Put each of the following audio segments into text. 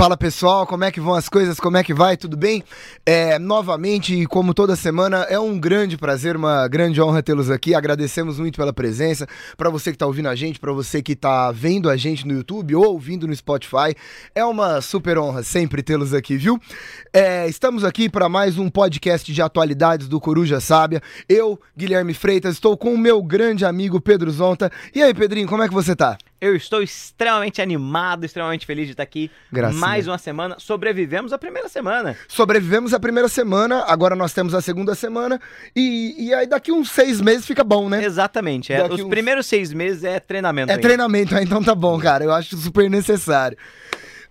Fala pessoal, como é que vão as coisas? Como é que vai? Tudo bem? É, novamente, como toda semana, é um grande prazer, uma grande honra tê-los aqui. Agradecemos muito pela presença. Para você que está ouvindo a gente, para você que está vendo a gente no YouTube ou ouvindo no Spotify, é uma super honra sempre tê-los aqui, viu? É, estamos aqui para mais um podcast de atualidades do Coruja Sábia. Eu, Guilherme Freitas, estou com o meu grande amigo Pedro Zonta. E aí, Pedrinho, como é que você tá? Eu estou extremamente animado, extremamente feliz de estar aqui. Graças mais uma semana. Sobrevivemos a primeira semana. Sobrevivemos a primeira semana, agora nós temos a segunda semana. E, e aí daqui uns seis meses fica bom, né? Exatamente. É, os uns... primeiros seis meses é treinamento. É ainda. treinamento, então tá bom, cara. Eu acho super necessário.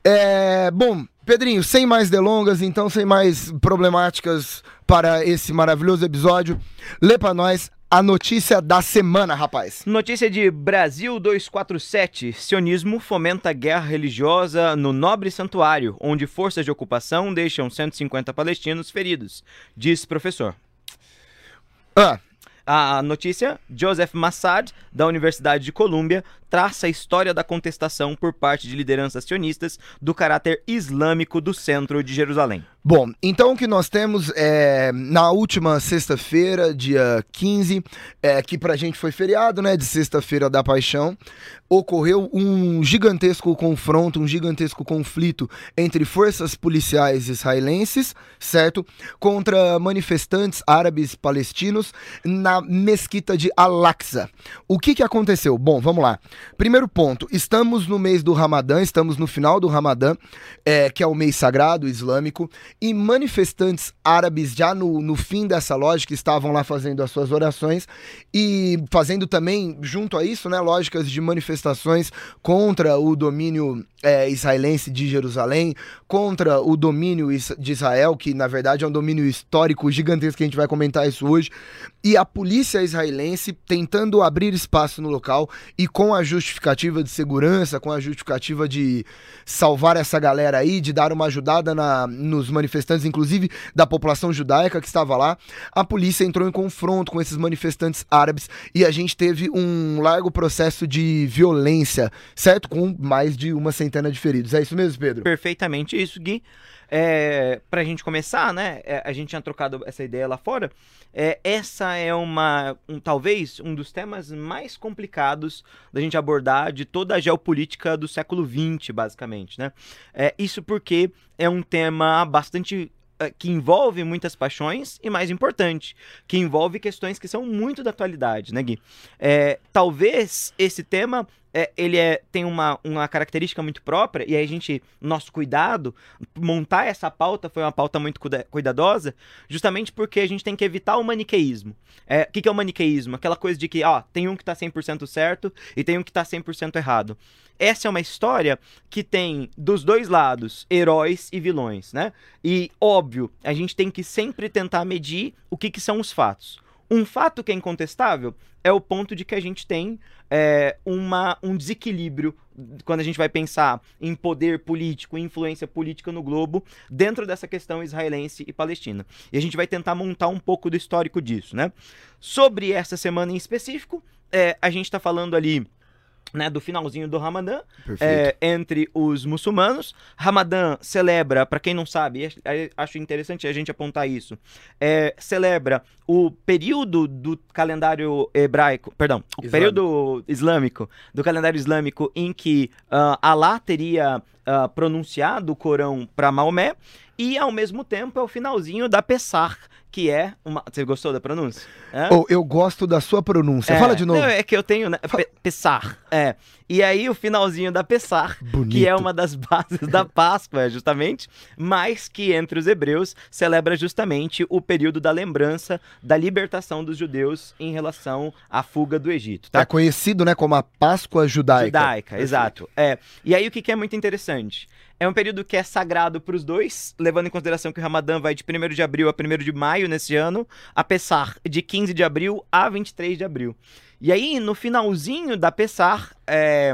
É, bom, Pedrinho, sem mais delongas, então, sem mais problemáticas para esse maravilhoso episódio, lê pra nós a notícia da semana, rapaz. Notícia de Brasil 247. Sionismo fomenta guerra religiosa no nobre santuário, onde forças de ocupação deixam 150 palestinos feridos, diz professor. Ah, A notícia: Joseph Massad, da Universidade de Colômbia, traça a história da contestação por parte de lideranças sionistas do caráter islâmico do centro de Jerusalém. Bom, então o que nós temos é na última sexta-feira, dia 15, é, que pra gente foi feriado, né, de sexta-feira da paixão, ocorreu um gigantesco confronto, um gigantesco conflito entre forças policiais israelenses, certo, contra manifestantes árabes palestinos na mesquita de Al-Aqsa. O que que aconteceu? Bom, vamos lá. Primeiro ponto, estamos no mês do Ramadã, estamos no final do Ramadã, é, que é o mês sagrado islâmico, e manifestantes árabes já no, no fim dessa lógica estavam lá fazendo as suas orações e fazendo também, junto a isso, né, lógicas de manifestações contra o domínio é, israelense de Jerusalém, contra o domínio de Israel, que na verdade é um domínio histórico gigantesco, que a gente vai comentar isso hoje, e a polícia israelense tentando abrir espaço no local e com a justificativa de segurança, com a justificativa de salvar essa galera aí, de dar uma ajudada na, nos manifestantes, inclusive da população judaica que estava lá, a polícia entrou em confronto com esses manifestantes árabes e a gente teve um largo processo de violência, certo? Com mais de uma centena de feridos. É isso mesmo, Pedro? Perfeitamente isso, Gui. É, pra gente começar, né? é, a gente tinha trocado essa ideia lá fora. É, essa é uma, um, talvez, um dos temas mais complicados da gente abordar de toda a geopolítica do século XX, basicamente, né? É, isso porque é um tema bastante é, que envolve muitas paixões e, mais importante, que envolve questões que são muito da atualidade, né, Gui? É, talvez esse tema é, ele é, tem uma, uma característica muito própria, e a gente, nosso cuidado, montar essa pauta foi uma pauta muito cuida- cuidadosa, justamente porque a gente tem que evitar o maniqueísmo. É, O que, que é o maniqueísmo? Aquela coisa de que, ó, tem um que tá 100% certo e tem um que tá 100% errado. Essa é uma história que tem dos dois lados heróis e vilões, né? E, óbvio, a gente tem que sempre tentar medir o que, que são os fatos. Um fato que é incontestável é o ponto de que a gente tem é, uma, um desequilíbrio quando a gente vai pensar em poder político, influência política no globo, dentro dessa questão israelense e palestina. E a gente vai tentar montar um pouco do histórico disso, né? Sobre essa semana em específico, é, a gente está falando ali né, do finalzinho do Ramadã, é, entre os muçulmanos. Ramadã celebra, para quem não sabe, acho interessante a gente apontar isso, é, celebra o período do calendário hebraico, perdão, o Islâmico. período islâmico, do calendário islâmico em que ah, Alá teria ah, pronunciado o Corão para Maomé, e ao mesmo tempo é o finalzinho da Pessah, que é uma... Você gostou da pronúncia? Hã? Oh, eu gosto da sua pronúncia. É, Fala de novo. Não, é que eu tenho, né? Pe- Pessar. É. E aí o finalzinho da Pessar, Bonito. que é uma das bases da Páscoa, justamente, mas que entre os hebreus celebra justamente o período da lembrança da libertação dos judeus em relação à fuga do Egito, tá? É conhecido, né, como a Páscoa Judaica. Judaica, exato. É. E aí o que, que é muito interessante? É um período que é sagrado para os dois, levando em consideração que o Ramadã vai de 1 de abril a 1 de maio nesse ano, a Pessar de 15 de abril a 23 de abril. E aí, no finalzinho da Pessar, é,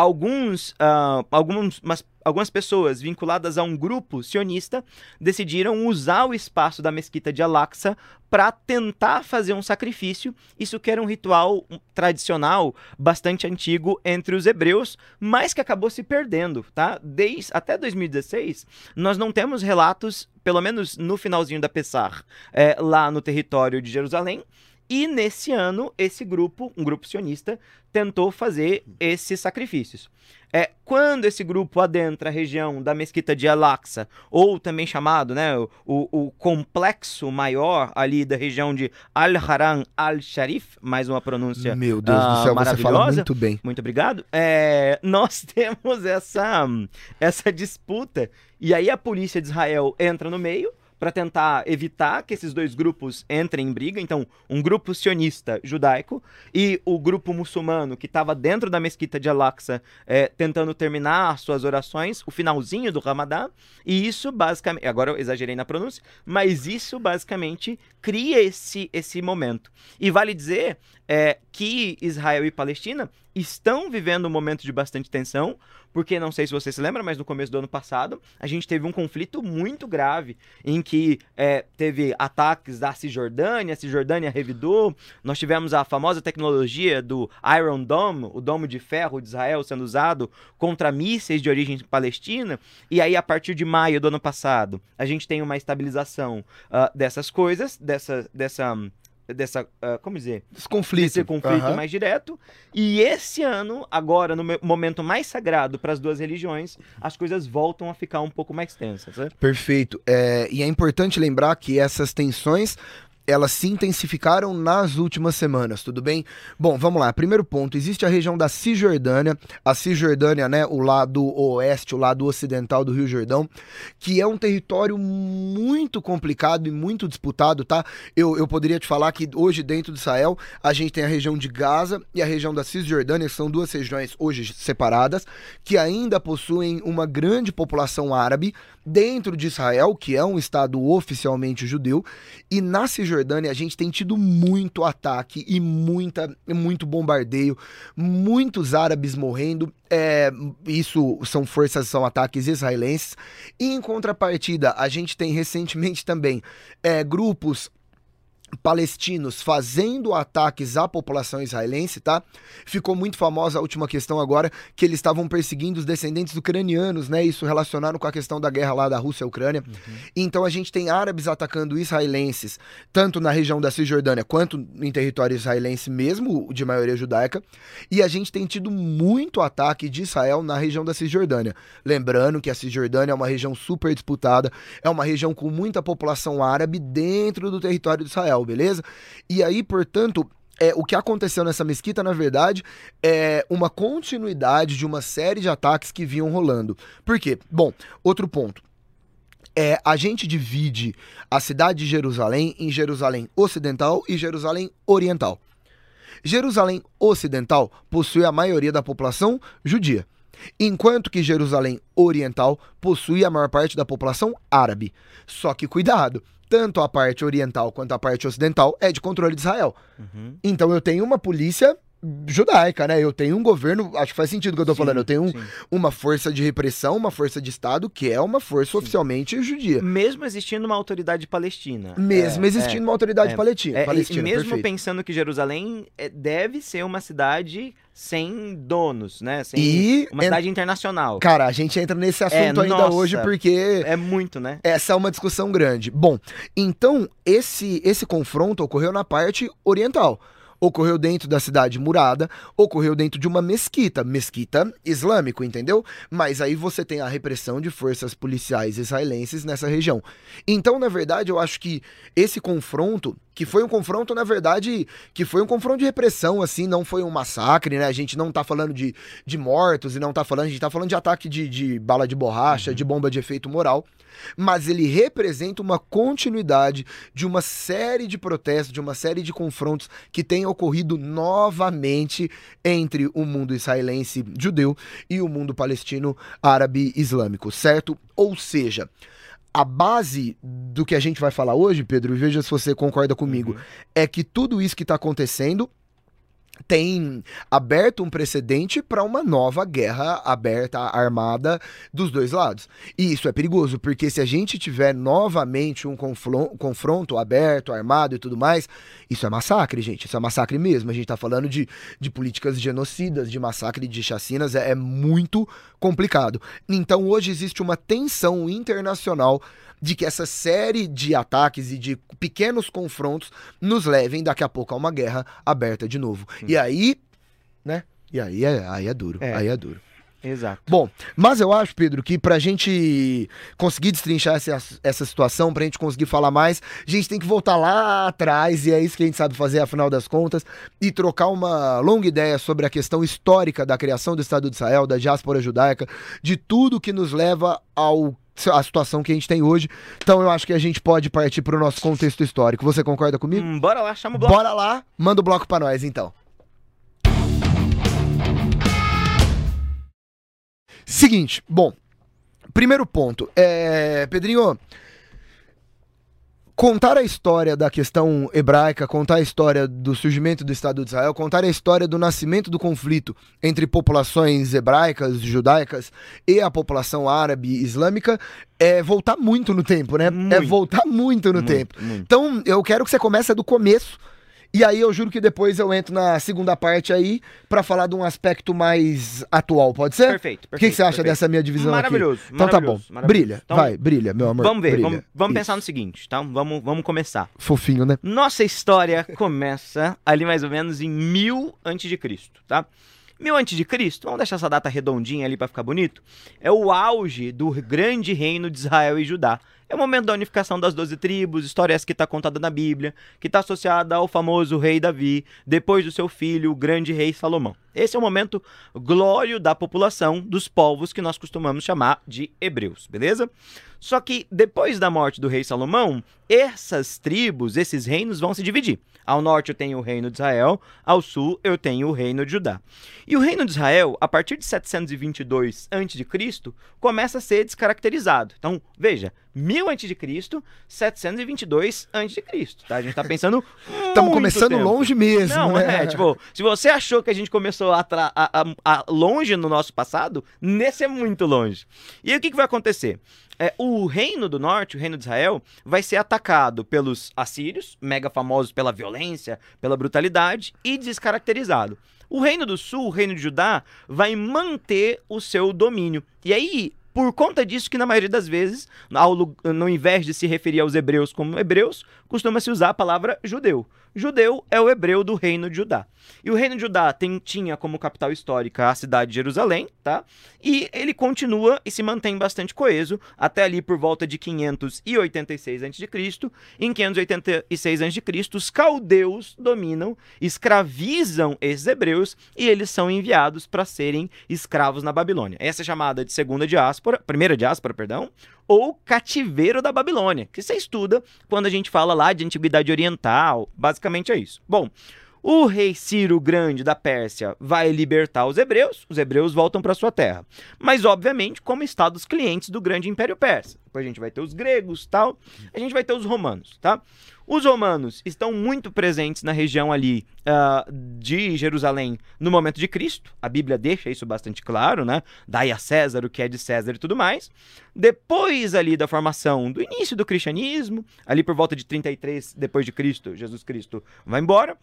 alguns, uh, alguns, mas, algumas pessoas vinculadas a um grupo sionista decidiram usar o espaço da mesquita de Al-Aqsa para tentar fazer um sacrifício. Isso que era um ritual tradicional bastante antigo entre os hebreus, mas que acabou se perdendo, tá? Desde até 2016, nós não temos relatos, pelo menos no finalzinho da Pessar, é, lá no território de Jerusalém, e nesse ano, esse grupo, um grupo sionista, tentou fazer esses sacrifícios. É, quando esse grupo adentra a região da mesquita de Al-Aqsa, ou também chamado né, o, o complexo maior ali da região de Al-Haram Al-Sharif, mais uma pronúncia Meu Deus do céu, você fala muito bem. Muito obrigado. É, nós temos essa, essa disputa, e aí a polícia de Israel entra no meio, para tentar evitar que esses dois grupos entrem em briga. Então, um grupo sionista judaico e o grupo muçulmano que estava dentro da mesquita de Al-Aqsa é, tentando terminar suas orações, o finalzinho do Ramadã. E isso basicamente, agora eu exagerei na pronúncia, mas isso basicamente cria esse, esse momento. E vale dizer é, que Israel e Palestina estão vivendo um momento de bastante tensão, porque não sei se você se lembra, mas no começo do ano passado a gente teve um conflito muito grave em que é, teve ataques da Cisjordânia, a Cisjordânia revidou, nós tivemos a famosa tecnologia do Iron Dome, o domo de ferro de Israel sendo usado contra mísseis de origem palestina, e aí a partir de maio do ano passado a gente tem uma estabilização uh, dessas coisas, dessa, dessa dessa, uh, como dizer? Esse conflito. Esse conflito uhum. mais direto. E esse ano, agora, no momento mais sagrado para as duas religiões, as coisas voltam a ficar um pouco mais tensas. Né? Perfeito. É, e é importante lembrar que essas tensões elas se intensificaram nas últimas semanas, tudo bem? Bom, vamos lá. Primeiro ponto, existe a região da Cisjordânia, a Cisjordânia, né, o lado oeste, o lado ocidental do Rio Jordão, que é um território muito complicado e muito disputado, tá? Eu, eu poderia te falar que hoje dentro de Israel, a gente tem a região de Gaza e a região da Cisjordânia, que são duas regiões hoje separadas, que ainda possuem uma grande população árabe dentro de Israel, que é um estado oficialmente judeu, e na Cisjordânia Cisjordânia, a gente tem tido muito ataque e muita, muito bombardeio, muitos árabes morrendo. É, isso são forças, são ataques israelenses. E em contrapartida, a gente tem recentemente também é, grupos palestinos fazendo ataques à população israelense, tá? Ficou muito famosa a última questão agora que eles estavam perseguindo os descendentes ucranianos, né? Isso relacionado com a questão da guerra lá da Rússia e Ucrânia. Uhum. Então a gente tem árabes atacando israelenses, tanto na região da Cisjordânia quanto em território israelense mesmo, de maioria judaica, e a gente tem tido muito ataque de Israel na região da Cisjordânia. Lembrando que a Cisjordânia é uma região super disputada, é uma região com muita população árabe dentro do território de Israel beleza? E aí, portanto, é, o que aconteceu nessa mesquita, na verdade, é uma continuidade de uma série de ataques que vinham rolando. Por quê? Bom, outro ponto. É, a gente divide a cidade de Jerusalém em Jerusalém Ocidental e Jerusalém Oriental. Jerusalém Ocidental possui a maioria da população judia, enquanto que Jerusalém Oriental possui a maior parte da população árabe. Só que cuidado, tanto a parte oriental quanto a parte ocidental é de controle de Israel. Uhum. Então eu tenho uma polícia judaica, né? Eu tenho um governo, acho que faz sentido o que eu tô sim, falando. Eu tenho um, uma força de repressão, uma força de Estado que é uma força sim. oficialmente judia. Mesmo existindo uma autoridade palestina. Mesmo é, existindo é, uma autoridade é, palestina. É, palestina mesmo perfeito. pensando que Jerusalém é, deve ser uma cidade sem donos, né? Sem e uma cidade internacional. Cara, a gente entra nesse assunto é, ainda nossa, hoje porque é muito, né? Essa é uma discussão grande. Bom, então esse esse confronto ocorreu na parte oriental ocorreu dentro da cidade murada, ocorreu dentro de uma mesquita, mesquita islâmico, entendeu? Mas aí você tem a repressão de forças policiais israelenses nessa região. Então, na verdade, eu acho que esse confronto que foi um confronto, na verdade, que foi um confronto de repressão, assim, não foi um massacre, né? A gente não tá falando de, de mortos e não tá falando, a gente tá falando de ataque de, de bala de borracha, uhum. de bomba de efeito moral mas ele representa uma continuidade de uma série de protestos, de uma série de confrontos que tem ocorrido novamente entre o mundo israelense judeu e o mundo palestino árabe islâmico, certo? Ou seja, a base do que a gente vai falar hoje, Pedro, e veja se você concorda comigo, uhum. é que tudo isso que está acontecendo tem aberto um precedente para uma nova guerra aberta, armada dos dois lados. E isso é perigoso, porque se a gente tiver novamente um confronto aberto, armado e tudo mais, isso é massacre, gente. Isso é massacre mesmo. A gente está falando de, de políticas genocidas, de massacre, de chacinas, é, é muito complicado. Então hoje existe uma tensão internacional de que essa série de ataques e de pequenos confrontos nos levem daqui a pouco a uma guerra aberta de novo. Hum. E aí, né? E aí é, aí é duro. É. Aí é duro. Exato. Bom, mas eu acho, Pedro, que pra gente conseguir destrinchar essa, essa situação, pra gente conseguir falar mais, a gente tem que voltar lá atrás, e é isso que a gente sabe fazer, afinal das contas, e trocar uma longa ideia sobre a questão histórica da criação do Estado de Israel, da diáspora judaica, de tudo que nos leva ao a situação que a gente tem hoje. Então eu acho que a gente pode partir para o nosso contexto histórico. Você concorda comigo? Hum, bora lá, chama o bloco. Bora lá, manda o bloco para nós então. Seguinte, bom, primeiro ponto, é, Pedrinho, contar a história da questão hebraica, contar a história do surgimento do Estado de Israel, contar a história do nascimento do conflito entre populações hebraicas, judaicas e a população árabe islâmica é voltar muito no tempo, né? É muito. É voltar muito no muito, tempo. Muito. Então, eu quero que você comece do começo e aí eu juro que depois eu entro na segunda parte aí para falar de um aspecto mais atual, pode ser? Perfeito. O que, que, você acha perfeito. dessa minha divisão maravilhoso, aqui? Então tá bom. Brilha, então, vai, brilha, meu amor. Vamos ver, brilha. vamos, vamos pensar no seguinte, tá? Vamos, vamos começar. Fofinho, né? Nossa história começa ali mais ou menos em mil antes de Cristo, tá? Mil antes de Cristo, vamos deixar essa data redondinha ali para ficar bonito. É o auge do grande reino de Israel e Judá é o momento da unificação das doze tribos, história essa que está contada na Bíblia, que está associada ao famoso rei Davi, depois do seu filho, o grande rei Salomão. Esse é o momento glório da população dos povos que nós costumamos chamar de hebreus, beleza? Só que depois da morte do rei Salomão, essas tribos, esses reinos vão se dividir. Ao norte eu tenho o reino de Israel, ao sul eu tenho o reino de Judá. E o reino de Israel, a partir de 722 a.C., começa a ser descaracterizado. Então, veja, 1000 a.C., 722 a.C., tá? A gente tá pensando Estamos começando tempo. longe mesmo, Não, né? é, tipo, se você achou que a gente começou a, a, a, longe no nosso passado, nesse é muito longe. E aí o que, que vai acontecer? É, o reino do norte, o reino de Israel, vai ser atacado pelos assírios, mega famosos pela violência, pela brutalidade, e descaracterizado. O reino do sul, o reino de Judá, vai manter o seu domínio. E aí, por conta disso que na maioria das vezes, ao, no invés de se referir aos hebreus como hebreus, costuma-se usar a palavra judeu. Judeu é o hebreu do reino de Judá. E o reino de Judá tem, tinha como capital histórica a cidade de Jerusalém, tá? E ele continua e se mantém bastante coeso até ali por volta de 586 a.C. Em 586 a.C., os caldeus dominam, escravizam esses hebreus e eles são enviados para serem escravos na Babilônia. Essa é chamada de segunda diáspora, primeira diáspora, perdão, ou cativeiro da Babilônia, que você estuda quando a gente fala lá de antiguidade oriental. Basicamente é isso. Bom, o rei Ciro Grande da Pérsia vai libertar os hebreus, os hebreus voltam para sua terra. Mas, obviamente, como estados clientes do grande Império Persa. Depois a gente vai ter os gregos tal, a gente vai ter os romanos, tá? Os romanos estão muito presentes na região ali uh, de Jerusalém no momento de Cristo. A Bíblia deixa isso bastante claro, né? Dai a César o que é de César e tudo mais. Depois ali da formação do início do cristianismo, ali por volta de 33 depois de Cristo, Jesus Cristo vai embora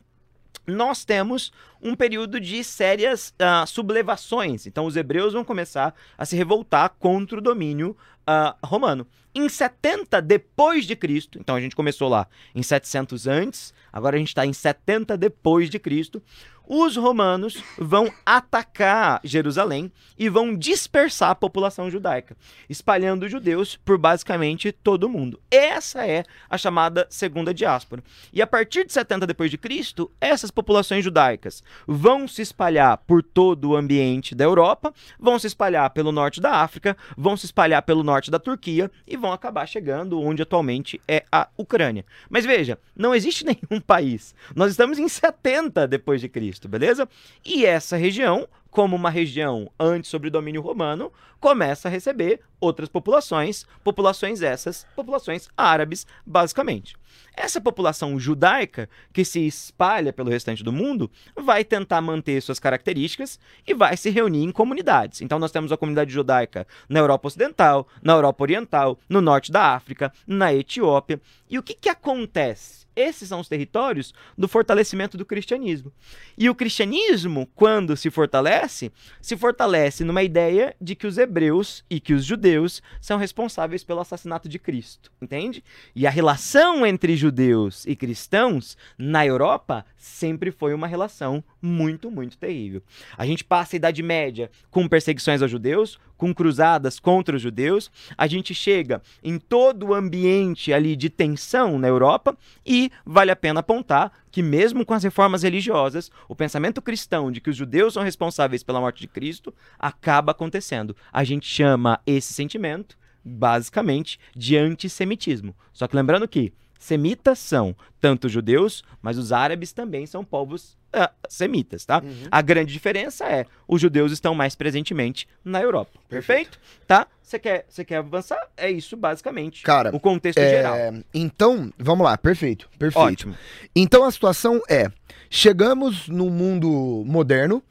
nós temos um período de sérias uh, sublevações. Então, os hebreus vão começar a se revoltar contra o domínio uh, romano. Em 70 depois de Cristo, então a gente começou lá em 700 antes, agora a gente está em 70 depois de Cristo os romanos vão atacar Jerusalém e vão dispersar a população judaica, espalhando judeus por basicamente todo o mundo. Essa é a chamada segunda diáspora. E a partir de 70 depois de Cristo, essas populações judaicas vão se espalhar por todo o ambiente da Europa, vão se espalhar pelo norte da África, vão se espalhar pelo norte da Turquia e vão acabar chegando onde atualmente é a Ucrânia. Mas veja, não existe nenhum país. Nós estamos em 70 depois de. Cristo, beleza? E essa região, como uma região antes sobre domínio romano, começa a receber outras populações, populações essas, populações árabes, basicamente. Essa população judaica, que se espalha pelo restante do mundo, vai tentar manter suas características e vai se reunir em comunidades. Então, nós temos a comunidade judaica na Europa Ocidental, na Europa Oriental, no norte da África, na Etiópia. E o que, que acontece? Esses são os territórios do fortalecimento do cristianismo. E o cristianismo, quando se fortalece, se fortalece numa ideia de que os hebreus e que os judeus são responsáveis pelo assassinato de Cristo, entende? E a relação entre judeus e cristãos na Europa sempre foi uma relação muito, muito terrível. A gente passa a Idade Média com perseguições aos judeus, com cruzadas contra os judeus, a gente chega em todo o ambiente ali de tensão na Europa e vale a pena apontar que mesmo com as reformas religiosas, o pensamento cristão de que os judeus são responsáveis pela morte de Cristo acaba acontecendo. A gente chama esse sentimento basicamente de antissemitismo. Só que lembrando que semitas são tanto judeus, mas os árabes também são povos uh, semitas, tá? Uhum. A grande diferença é os judeus estão mais presentemente na Europa. Perfeito? Perfeito. Tá? Você quer, você quer avançar? É isso basicamente. Cara, o contexto é... geral. Então, vamos lá, perfeito, perfeito. Ótimo. Então a situação é: chegamos no mundo moderno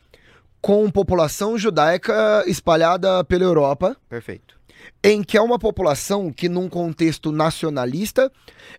com população judaica espalhada pela Europa. Perfeito em que é uma população que, num contexto nacionalista,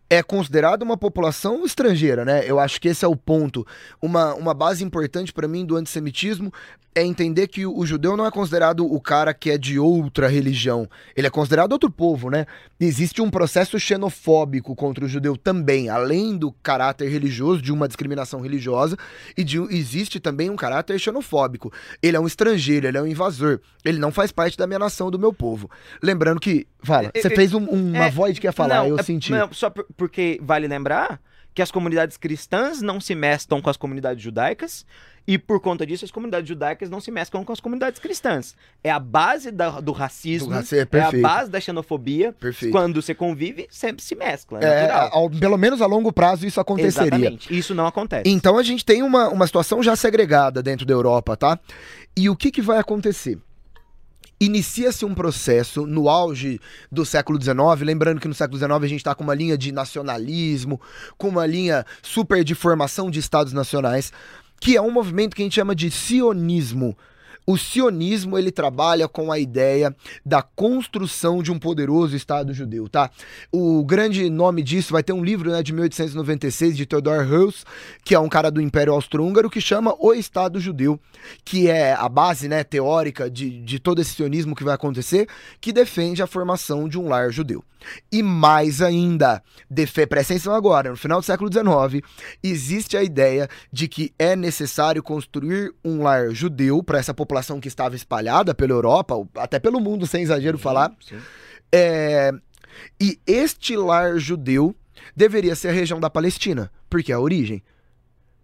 é considerada uma população estrangeira, né? Eu acho que esse é o ponto. Uma, uma base importante para mim do antissemitismo é entender que o, judeu não é considerado o cara que é de outra religião. Ele é considerado outro povo, né? Existe um processo xenofóbico contra o judeu também, além do caráter religioso, de uma discriminação religiosa, e de, existe também um caráter xenofóbico. Ele é um estrangeiro, ele é um invasor. Ele não faz parte da minha nação, do meu povo. Lembrando que. Fala, você fez um, uma é, voz que ia falar, não, eu é, senti. Não, só porque vale lembrar que as comunidades cristãs não se mesclam com as comunidades judaicas e por conta disso, as comunidades judaicas não se mesclam com as comunidades cristãs. É a base da, do racismo, do raci é, é, a base da xenofobia. Perfeito. Quando você convive, sempre se mescla. É, é ao, pelo menos a longo prazo isso aconteceria. Exatamente. Isso não acontece. Então a gente tem uma, uma situação já segregada dentro da Europa, tá? E o que, que vai acontecer? Inicia-se um processo no auge do século XIX, lembrando que no século XIX a gente está com uma linha de nacionalismo, com uma linha super de formação de estados nacionais, que é um movimento que a gente chama de sionismo. O sionismo ele trabalha com a ideia da construção de um poderoso Estado judeu, tá? O grande nome disso vai ter um livro né, de 1896 de Theodor Herzl, que é um cara do Império Austro-Húngaro, que chama O Estado Judeu, que é a base né, teórica de, de todo esse sionismo que vai acontecer, que defende a formação de um lar judeu. E mais ainda, presta atenção agora, no final do século XIX, existe a ideia de que é necessário construir um lar judeu para essa população que estava espalhada pela Europa, até pelo mundo, sem exagero sim, falar. Sim. É, e este lar judeu deveria ser a região da Palestina, porque é a origem.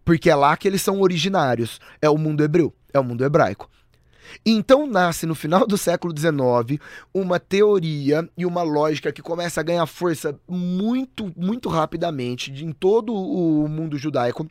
Porque é lá que eles são originários. É o mundo hebreu, é o mundo hebraico. Então nasce no final do século XIX uma teoria e uma lógica que começa a ganhar força muito, muito rapidamente em todo o mundo judaico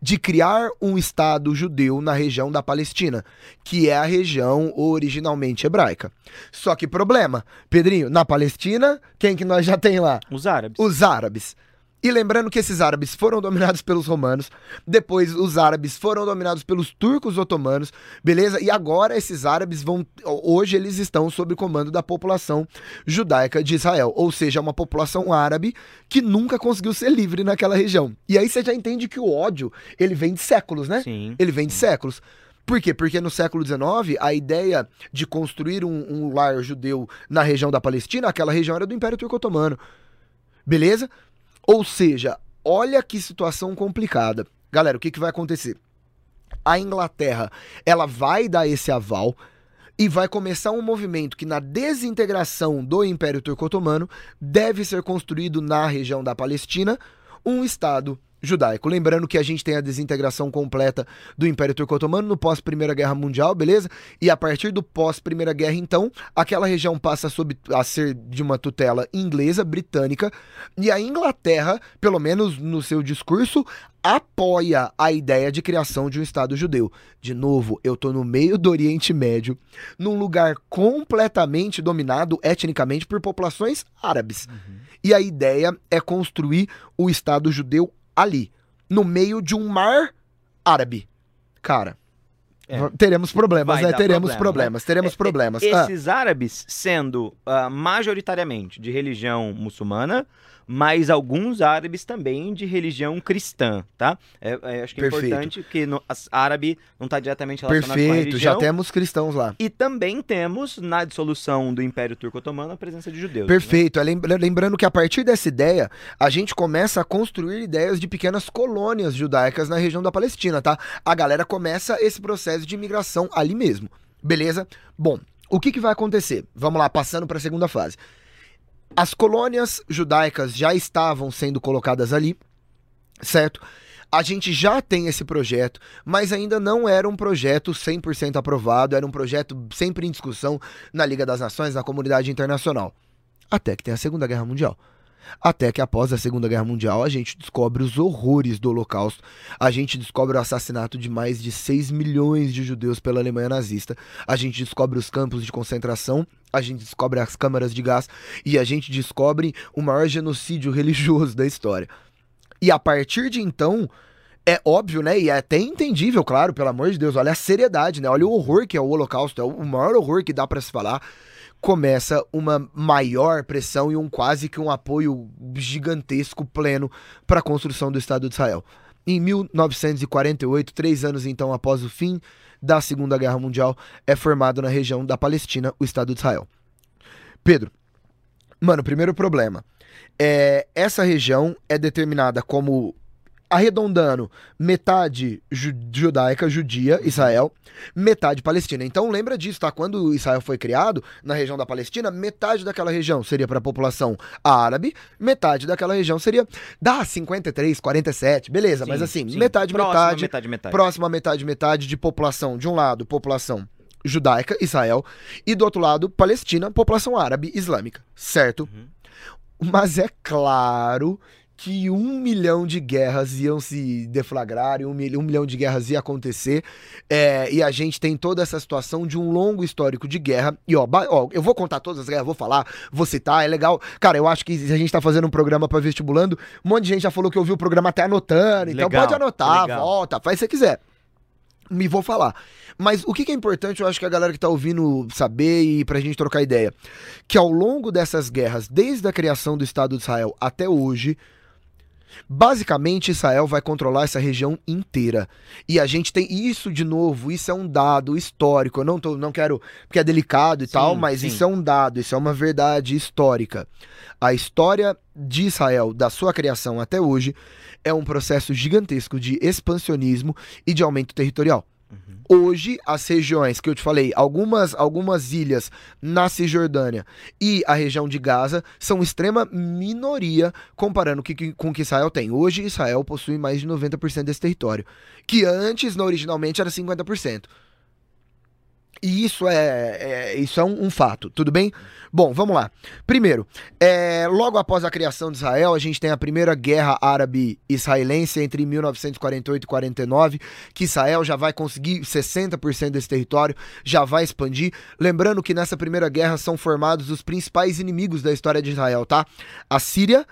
de criar um Estado judeu na região da Palestina, que é a região originalmente hebraica. Só que problema, Pedrinho, na Palestina, quem que nós já tem lá? Os árabes. Os árabes. E lembrando que esses árabes foram dominados pelos romanos, depois os árabes foram dominados pelos turcos otomanos, beleza? E agora esses árabes vão. Hoje eles estão sob comando da população judaica de Israel, ou seja, uma população árabe que nunca conseguiu ser livre naquela região. E aí você já entende que o ódio, ele vem de séculos, né? Sim. Ele vem de séculos. Por quê? Porque no século XIX, a ideia de construir um, um lar judeu na região da Palestina, aquela região era do Império Turco Otomano. Beleza? Ou seja, olha que situação complicada. Galera, o que, que vai acontecer? A Inglaterra, ela vai dar esse aval e vai começar um movimento que na desintegração do Império Turco-Otomano deve ser construído na região da Palestina um estado judaico. Lembrando que a gente tem a desintegração completa do Império Turco-Otomano no pós-Primeira Guerra Mundial, beleza? E a partir do pós-Primeira Guerra, então, aquela região passa a, sob, a ser de uma tutela inglesa, britânica, e a Inglaterra, pelo menos no seu discurso, apoia a ideia de criação de um Estado judeu. De novo, eu tô no meio do Oriente Médio, num lugar completamente dominado etnicamente por populações árabes. Uhum. E a ideia é construir o Estado judeu ali, no meio de um mar árabe. Cara, é. teremos problemas, né? Teremos problema, problemas, né? teremos é, problemas. É, esses ah. árabes sendo uh, majoritariamente de religião muçulmana, mas alguns árabes também de religião cristã, tá? É, é, acho que é Perfeito. importante que no, as, árabe não está diretamente relacionado Perfeito, com a religião. já temos cristãos lá. E também temos, na dissolução do Império Turco-Otomano, a presença de judeus. Perfeito. Né? Lembrando que a partir dessa ideia, a gente começa a construir ideias de pequenas colônias judaicas na região da Palestina, tá? A galera começa esse processo de imigração ali mesmo. Beleza? Bom, o que, que vai acontecer? Vamos lá, passando para a segunda fase. As colônias judaicas já estavam sendo colocadas ali, certo? A gente já tem esse projeto, mas ainda não era um projeto 100% aprovado, era um projeto sempre em discussão na Liga das Nações, na comunidade internacional. Até que tem a Segunda Guerra Mundial. Até que após a Segunda Guerra Mundial a gente descobre os horrores do Holocausto, a gente descobre o assassinato de mais de 6 milhões de judeus pela Alemanha nazista, a gente descobre os campos de concentração, a gente descobre as câmaras de gás. E a gente descobre o maior genocídio religioso da história. E a partir de então, é óbvio, né? E é até entendível, claro, pelo amor de Deus, olha a seriedade, né? Olha o horror que é o Holocausto, é o maior horror que dá para se falar começa uma maior pressão e um quase que um apoio gigantesco pleno para a construção do Estado de Israel. Em 1948, três anos então após o fim da Segunda Guerra Mundial, é formado na região da Palestina o Estado de Israel. Pedro, mano, primeiro problema. É, essa região é determinada como arredondando, metade judaica, judia, Israel, metade palestina. Então lembra disso, tá? Quando Israel foi criado na região da Palestina, metade daquela região seria para a população árabe, metade daquela região seria dá 53, 47, beleza, sim, mas assim, sim. metade, próxima, metade, metade, metade, próxima metade, metade de população, de um lado, população judaica, Israel, e do outro lado, Palestina, população árabe, islâmica, certo? Uhum. Mas é claro que um milhão de guerras iam se deflagrar, um, mil, um milhão de guerras ia acontecer, é, e a gente tem toda essa situação de um longo histórico de guerra. E ó, ó, eu vou contar todas as guerras, vou falar, vou citar, é legal. Cara, eu acho que a gente tá fazendo um programa para vestibulando, um monte de gente já falou que ouviu o programa até anotando, então legal, pode anotar, legal. volta, faz se você quiser. Me vou falar. Mas o que é importante, eu acho que a galera que tá ouvindo saber e pra gente trocar ideia, que ao longo dessas guerras, desde a criação do Estado de Israel até hoje, Basicamente, Israel vai controlar essa região inteira. E a gente tem isso de novo, isso é um dado histórico. Eu não, tô, não quero, porque é delicado e sim, tal, mas sim. isso é um dado, isso é uma verdade histórica. A história de Israel, da sua criação até hoje, é um processo gigantesco de expansionismo e de aumento territorial. Hoje, as regiões que eu te falei, algumas, algumas ilhas na Cisjordânia e a região de Gaza são extrema minoria comparando que, com o que Israel tem. Hoje, Israel possui mais de 90% desse território, que antes, originalmente, era 50%. E isso é, é isso é um, um, fato, tudo bem? Bom, vamos lá. Primeiro, é, logo após a criação de Israel, a gente tem a primeira guerra árabe-israelense entre 1948 e 49, que Israel já vai conseguir 60% desse território, já vai expandir. Lembrando que nessa primeira guerra são formados os principais inimigos da história de Israel, tá? A Síria,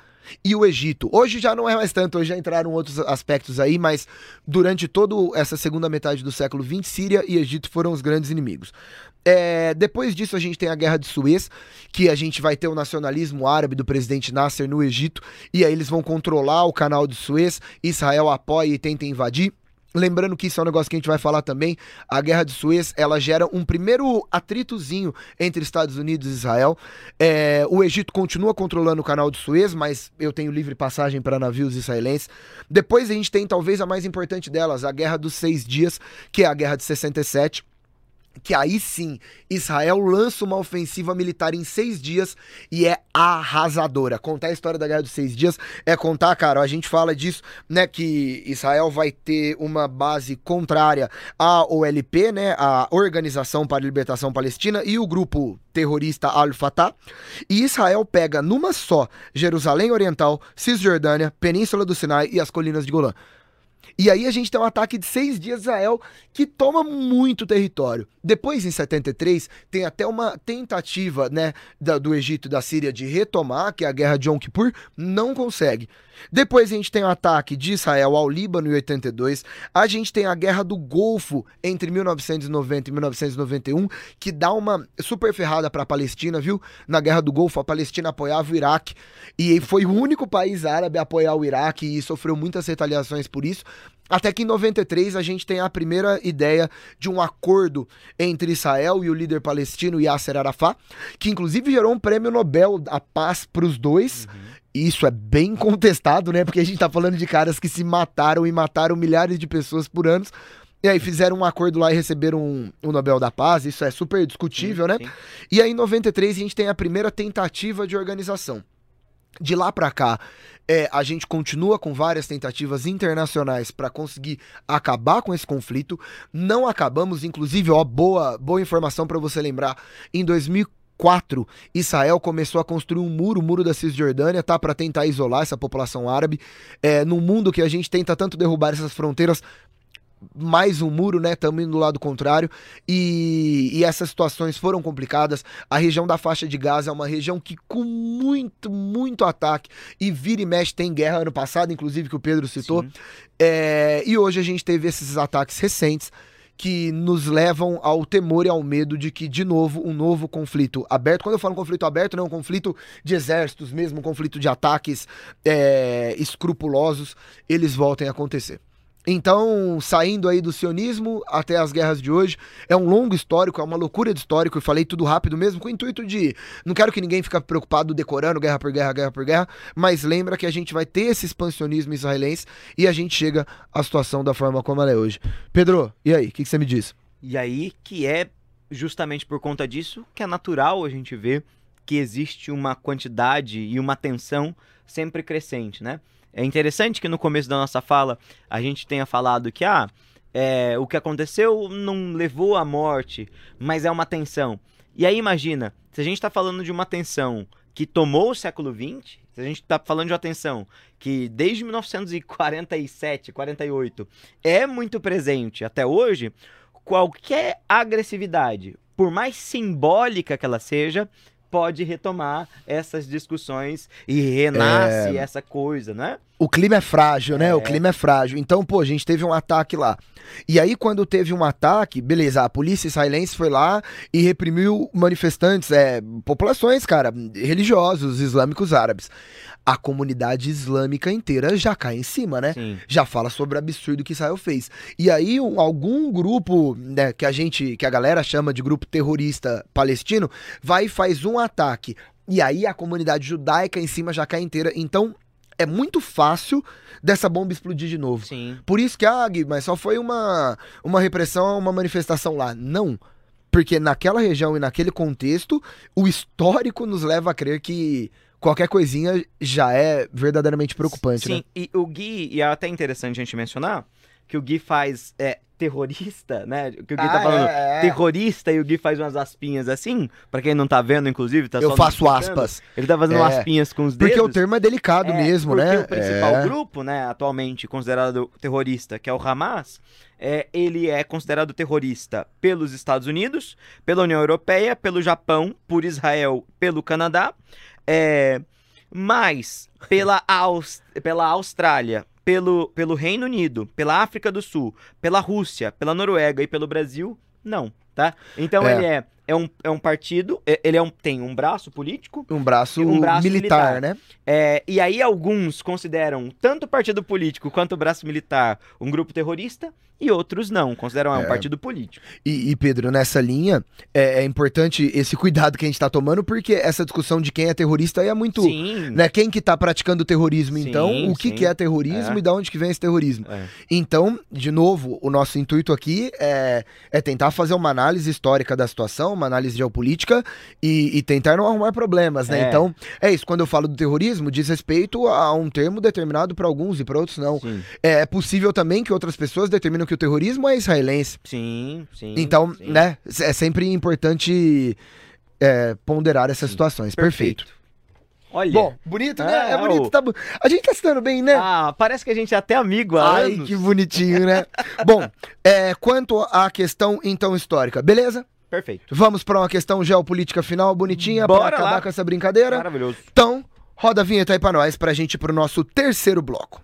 e o Egito. Hoje já não é mais tanto, hoje já entraram outros aspectos aí, mas durante toda essa segunda metade do século XX, Síria e Egito foram os grandes inimigos. É, depois disso, a gente tem a Guerra de Suez, que a gente vai ter o nacionalismo árabe do presidente Nasser no Egito, e aí eles vão controlar o canal de Suez, Israel apoia e tenta invadir. Lembrando que isso é um negócio que a gente vai falar também. A Guerra de Suez, ela gera um primeiro atritozinho entre Estados Unidos e Israel. É, o Egito continua controlando o canal de Suez, mas eu tenho livre passagem para navios israelenses. Depois a gente tem talvez a mais importante delas, a Guerra dos Seis Dias, que é a Guerra de 67 que aí sim Israel lança uma ofensiva militar em seis dias e é arrasadora. Contar a história da Guerra dos Seis Dias é contar, cara, a gente fala disso, né, que Israel vai ter uma base contrária à OLP, né, a Organização para a Libertação Palestina e o grupo terrorista Al-Fatah, e Israel pega numa só Jerusalém Oriental, Cisjordânia, Península do Sinai e as colinas de Golã. E aí a gente tem um ataque de seis dias Israel que toma muito território. Depois, em 73, tem até uma tentativa né, da, do Egito e da Síria de retomar, que é a guerra de Yom Kippur, não consegue. Depois a gente tem o ataque de Israel ao Líbano em 82. A gente tem a Guerra do Golfo entre 1990 e 1991, que dá uma super ferrada para a Palestina, viu? Na Guerra do Golfo, a Palestina apoiava o Iraque e foi o único país árabe a apoiar o Iraque e sofreu muitas retaliações por isso. Até que em 93 a gente tem a primeira ideia de um acordo entre Israel e o líder palestino Yasser Arafat, que inclusive gerou um prêmio Nobel da Paz para os dois. Uhum. Isso é bem contestado, né? Porque a gente tá falando de caras que se mataram e mataram milhares de pessoas por anos. E aí fizeram um acordo lá e receberam um, um Nobel da Paz, isso é super discutível, sim, né? Sim. E aí em 93 a gente tem a primeira tentativa de organização. De lá para cá, é, a gente continua com várias tentativas internacionais para conseguir acabar com esse conflito. Não acabamos, inclusive, ó, boa, boa informação para você lembrar. Em 2004, Israel começou a construir um muro, o muro da Cisjordânia, tá, para tentar isolar essa população árabe. É, num mundo que a gente tenta tanto derrubar essas fronteiras, mais um muro, né? Estamos indo do lado contrário. E, e, essas situações foram complicadas. A região da faixa de Gaza é uma região que, com muito, muito ataque, e vira e mexe, tem guerra ano passado, inclusive, que o Pedro citou. É, e hoje a gente teve esses ataques recentes que nos levam ao temor e ao medo de que, de novo, um novo conflito aberto. Quando eu falo conflito aberto, não é um conflito de exércitos, mesmo um conflito de ataques é, escrupulosos, eles voltem a acontecer. Então, saindo aí do sionismo até as guerras de hoje, é um longo histórico, é uma loucura de histórico, eu falei tudo rápido mesmo, com o intuito de. Não quero que ninguém fique preocupado decorando guerra por guerra, guerra por guerra, mas lembra que a gente vai ter esse expansionismo israelense e a gente chega à situação da forma como ela é hoje. Pedro, e aí, o que, que você me diz? E aí que é justamente por conta disso que é natural a gente ver que existe uma quantidade e uma tensão sempre crescente, né? É interessante que no começo da nossa fala a gente tenha falado que ah, é, o que aconteceu não levou à morte, mas é uma tensão. E aí imagina, se a gente está falando de uma tensão que tomou o século XX, se a gente está falando de uma tensão que desde 1947, 48 é muito presente até hoje, qualquer agressividade, por mais simbólica que ela seja, pode retomar essas discussões e renasce é... essa coisa, né? O clima é frágil, né? É. O clima é frágil. Então, pô, a gente teve um ataque lá. E aí, quando teve um ataque, beleza, a polícia israelense foi lá e reprimiu manifestantes, é, populações, cara, religiosos, islâmicos árabes a comunidade islâmica inteira já cai em cima, né? Sim. Já fala sobre o absurdo que Israel fez. E aí um, algum grupo, né, que a gente, que a galera chama de grupo terrorista palestino, vai e faz um ataque. E aí a comunidade judaica em cima já cai inteira. Então é muito fácil dessa bomba explodir de novo. Sim. Por isso que, ah, Gui, mas só foi uma, uma repressão, uma manifestação lá. Não. Porque naquela região e naquele contexto, o histórico nos leva a crer que qualquer coisinha já é verdadeiramente preocupante, Sim, né? e o Gui, e é até interessante a gente mencionar, que o Gui faz é, terrorista, né? Que o Gui tá ah, tá falando é, é. terrorista e o Gui faz umas aspinhas assim, para quem não tá vendo, inclusive, tá Eu faço aspas. Ele tá fazendo é. aspinhas com os dedos. Porque o termo é delicado é, mesmo, porque né? o principal é. grupo, né, atualmente considerado terrorista, que é o Hamas, é, ele é considerado terrorista pelos Estados Unidos, pela União Europeia, pelo Japão, por Israel, pelo Canadá é, mas pela, pela Austrália, pelo, pelo Reino Unido, pela África do Sul, pela Rússia, pela Noruega e pelo Brasil, não, tá? Então é. ele é é um, é um partido, é- ele é um, tem um braço político, Um braço, Um braço militar, militar. né? é, e aí alguns consideram tanto o partido político quanto o braço militar um grupo terrorista, e outros não, consideram ah, um É. partido político. E, e, Pedro, nessa linha, é, é importante esse cuidado que a gente tá tomando, porque essa discussão de quem é terrorista aí é muito. Sim. Né? Quem que tá praticando terrorismo, Sim, então? O que, sim. que é terrorismo É. e de onde que vem esse terrorismo? É. Então, de novo, o nosso intuito aqui é, é tentar fazer uma análise histórica da situação, uma análise geopolítica e, e tentar não arrumar problemas, né? É. Então, é isso. Quando eu falo do terrorismo, diz respeito a um termo determinado para alguns e para outros não. Sim, É possível também que outras pessoas determinam que o terrorismo é israelense. sim, sim. Então, sim. né, é sempre importante é, ponderar essas situações. Perfeito. Olha. Bom, bonito, né? É, É, bonito. Tá... A gente tá se dando bem, né? Ah, parece que a gente é até amigo há Ai, anos. que bonitinho, né? Bom, é, quanto à questão então histórica, beleza? Perfeito. Vamos para uma questão geopolítica final bonitinha para acabar lá. com essa brincadeira. Maravilhoso. Então, roda a vinheta aí pra nós, pra gente ir pro nosso terceiro bloco.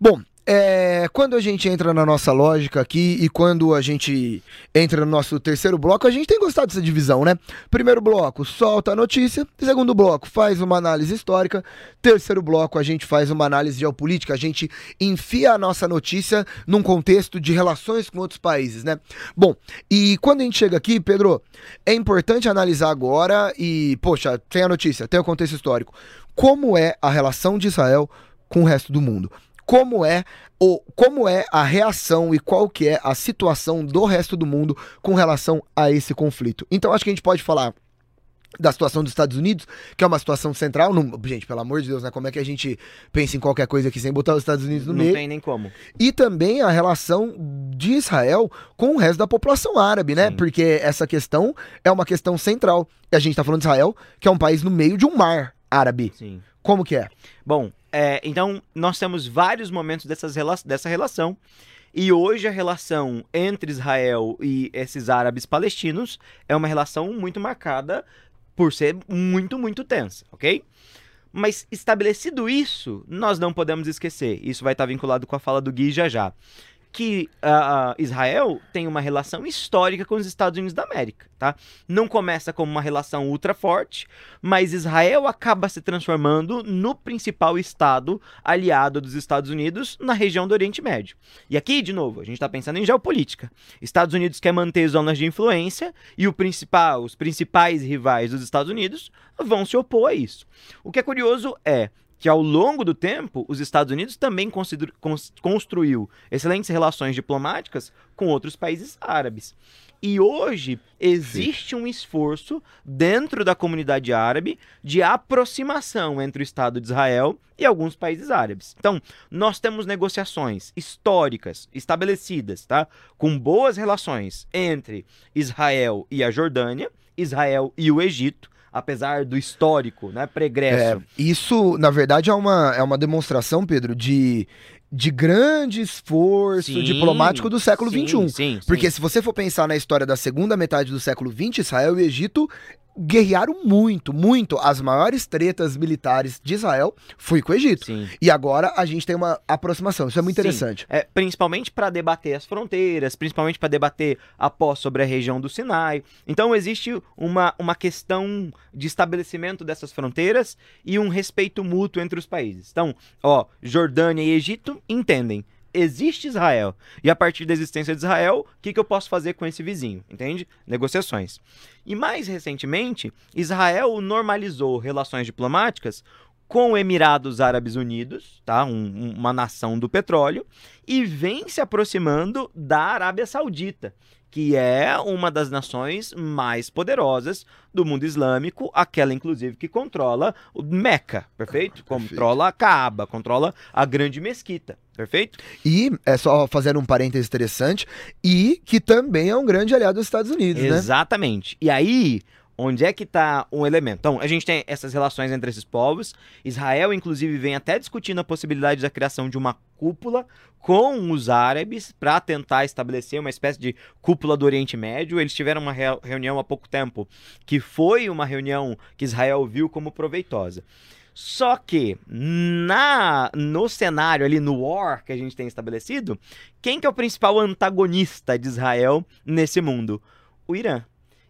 Bom, é, quando a gente entra na nossa lógica aqui e quando a gente entra no nosso terceiro bloco, a gente tem gostado dessa divisão, né? Primeiro bloco, solta a notícia. Segundo bloco, faz uma análise histórica. Terceiro bloco, a gente faz uma análise geopolítica. A gente enfia a nossa notícia num contexto de relações com outros países, né? Bom, e quando a gente chega aqui, Pedro, é importante analisar agora e, poxa, tem a notícia, tem o contexto histórico. Como é a relação de Israel com o resto do mundo? Como é o como é a reação e qual que é a situação do resto do mundo com relação a esse conflito? Então acho que a gente pode falar da situação dos Estados Unidos, que é uma situação central. Não, gente, pelo amor de Deus, né? Como é que a gente pensa em qualquer coisa aqui sem botar os Estados Unidos no Não meio? tem nem como. E também a relação de Israel com o resto da população árabe, né? Sim. Porque essa questão é uma questão central. E a gente tá falando de Israel, que é um país no meio de um mar árabe. Sim. Como que é? Bom, é, então nós temos vários momentos dessas dessa relação. E hoje a relação entre Israel e esses árabes palestinos é uma relação muito marcada por ser muito, muito tensa, ok? Mas estabelecido isso, nós não podemos esquecer, isso vai estar vinculado com a fala do Gui já já, que ah, ah, Israel tem uma relação histórica com os Estados Unidos da América, tá? Não começa como uma relação ultra forte, mas Israel acaba se transformando no principal estado aliado dos Estados Unidos na região do Oriente Médio. E aqui, de novo, a gente está pensando em geopolítica. Estados Unidos quer manter zonas de influência e o principal, os principais rivais dos Estados Unidos vão se opor a isso. O que é curioso é que ao longo do tempo, os Estados Unidos também construiu excelentes relações diplomáticas com outros países árabes. E hoje existe um esforço dentro da comunidade árabe de aproximação entre o Estado de Israel e alguns países árabes. Então, nós temos negociações históricas estabelecidas, tá? Com boas relações entre Israel e a Jordânia, Israel e o Egito, apesar do histórico, né, pregresso. É, isso, na verdade, é uma, é uma demonstração, Pedro, de, de grande esforço Sim, diplomático do século sim, XXI. Sim, Porque se você for pensar na história da segunda metade do século XX, Israel e Egito guerrearam muito, muito. As maiores tretas militares de Israel foi com o Egito. Sim. E agora a gente tem uma aproximação. Isso é muito interessante. É, principalmente para debater as fronteiras, principalmente para debater a pós sobre a região do Sinai. Então existe uma, uma questão de estabelecimento dessas fronteiras e um respeito mútuo entre os países. Então, ó, Jordânia e Egito entendem. Existe Israel. E a partir da existência de Israel, o que, que eu posso fazer com esse vizinho? Entende? Negociações. E mais recentemente, Israel normalizou relações diplomáticas com Emirados Árabes Unidos, tá? Um- um- uma nação do petróleo, e vem se aproximando da Arábia Saudita, que é uma das nações mais poderosas do mundo islâmico, aquela inclusive que controla o Meca, perfeito? Perfeito. Controla a Kaaba, controla a grande mesquita, perfeito? E é só fazendo um parênteses interessante, e que também é um grande aliado dos Estados Unidos, né? Exatamente. E aí, onde é que tá um elemento? Então, a gente tem essas relações entre esses povos. Israel, inclusive, vem até discutindo a possibilidade da criação de uma cúpula com os árabes para tentar estabelecer uma espécie de cúpula do Oriente Médio. Eles tiveram uma reu- reunião há pouco tempo que foi uma reunião que Israel viu como proveitosa. Só que na no cenário ali no war que a gente tem estabelecido, quem que é o principal antagonista de Israel nesse mundo? O Irã.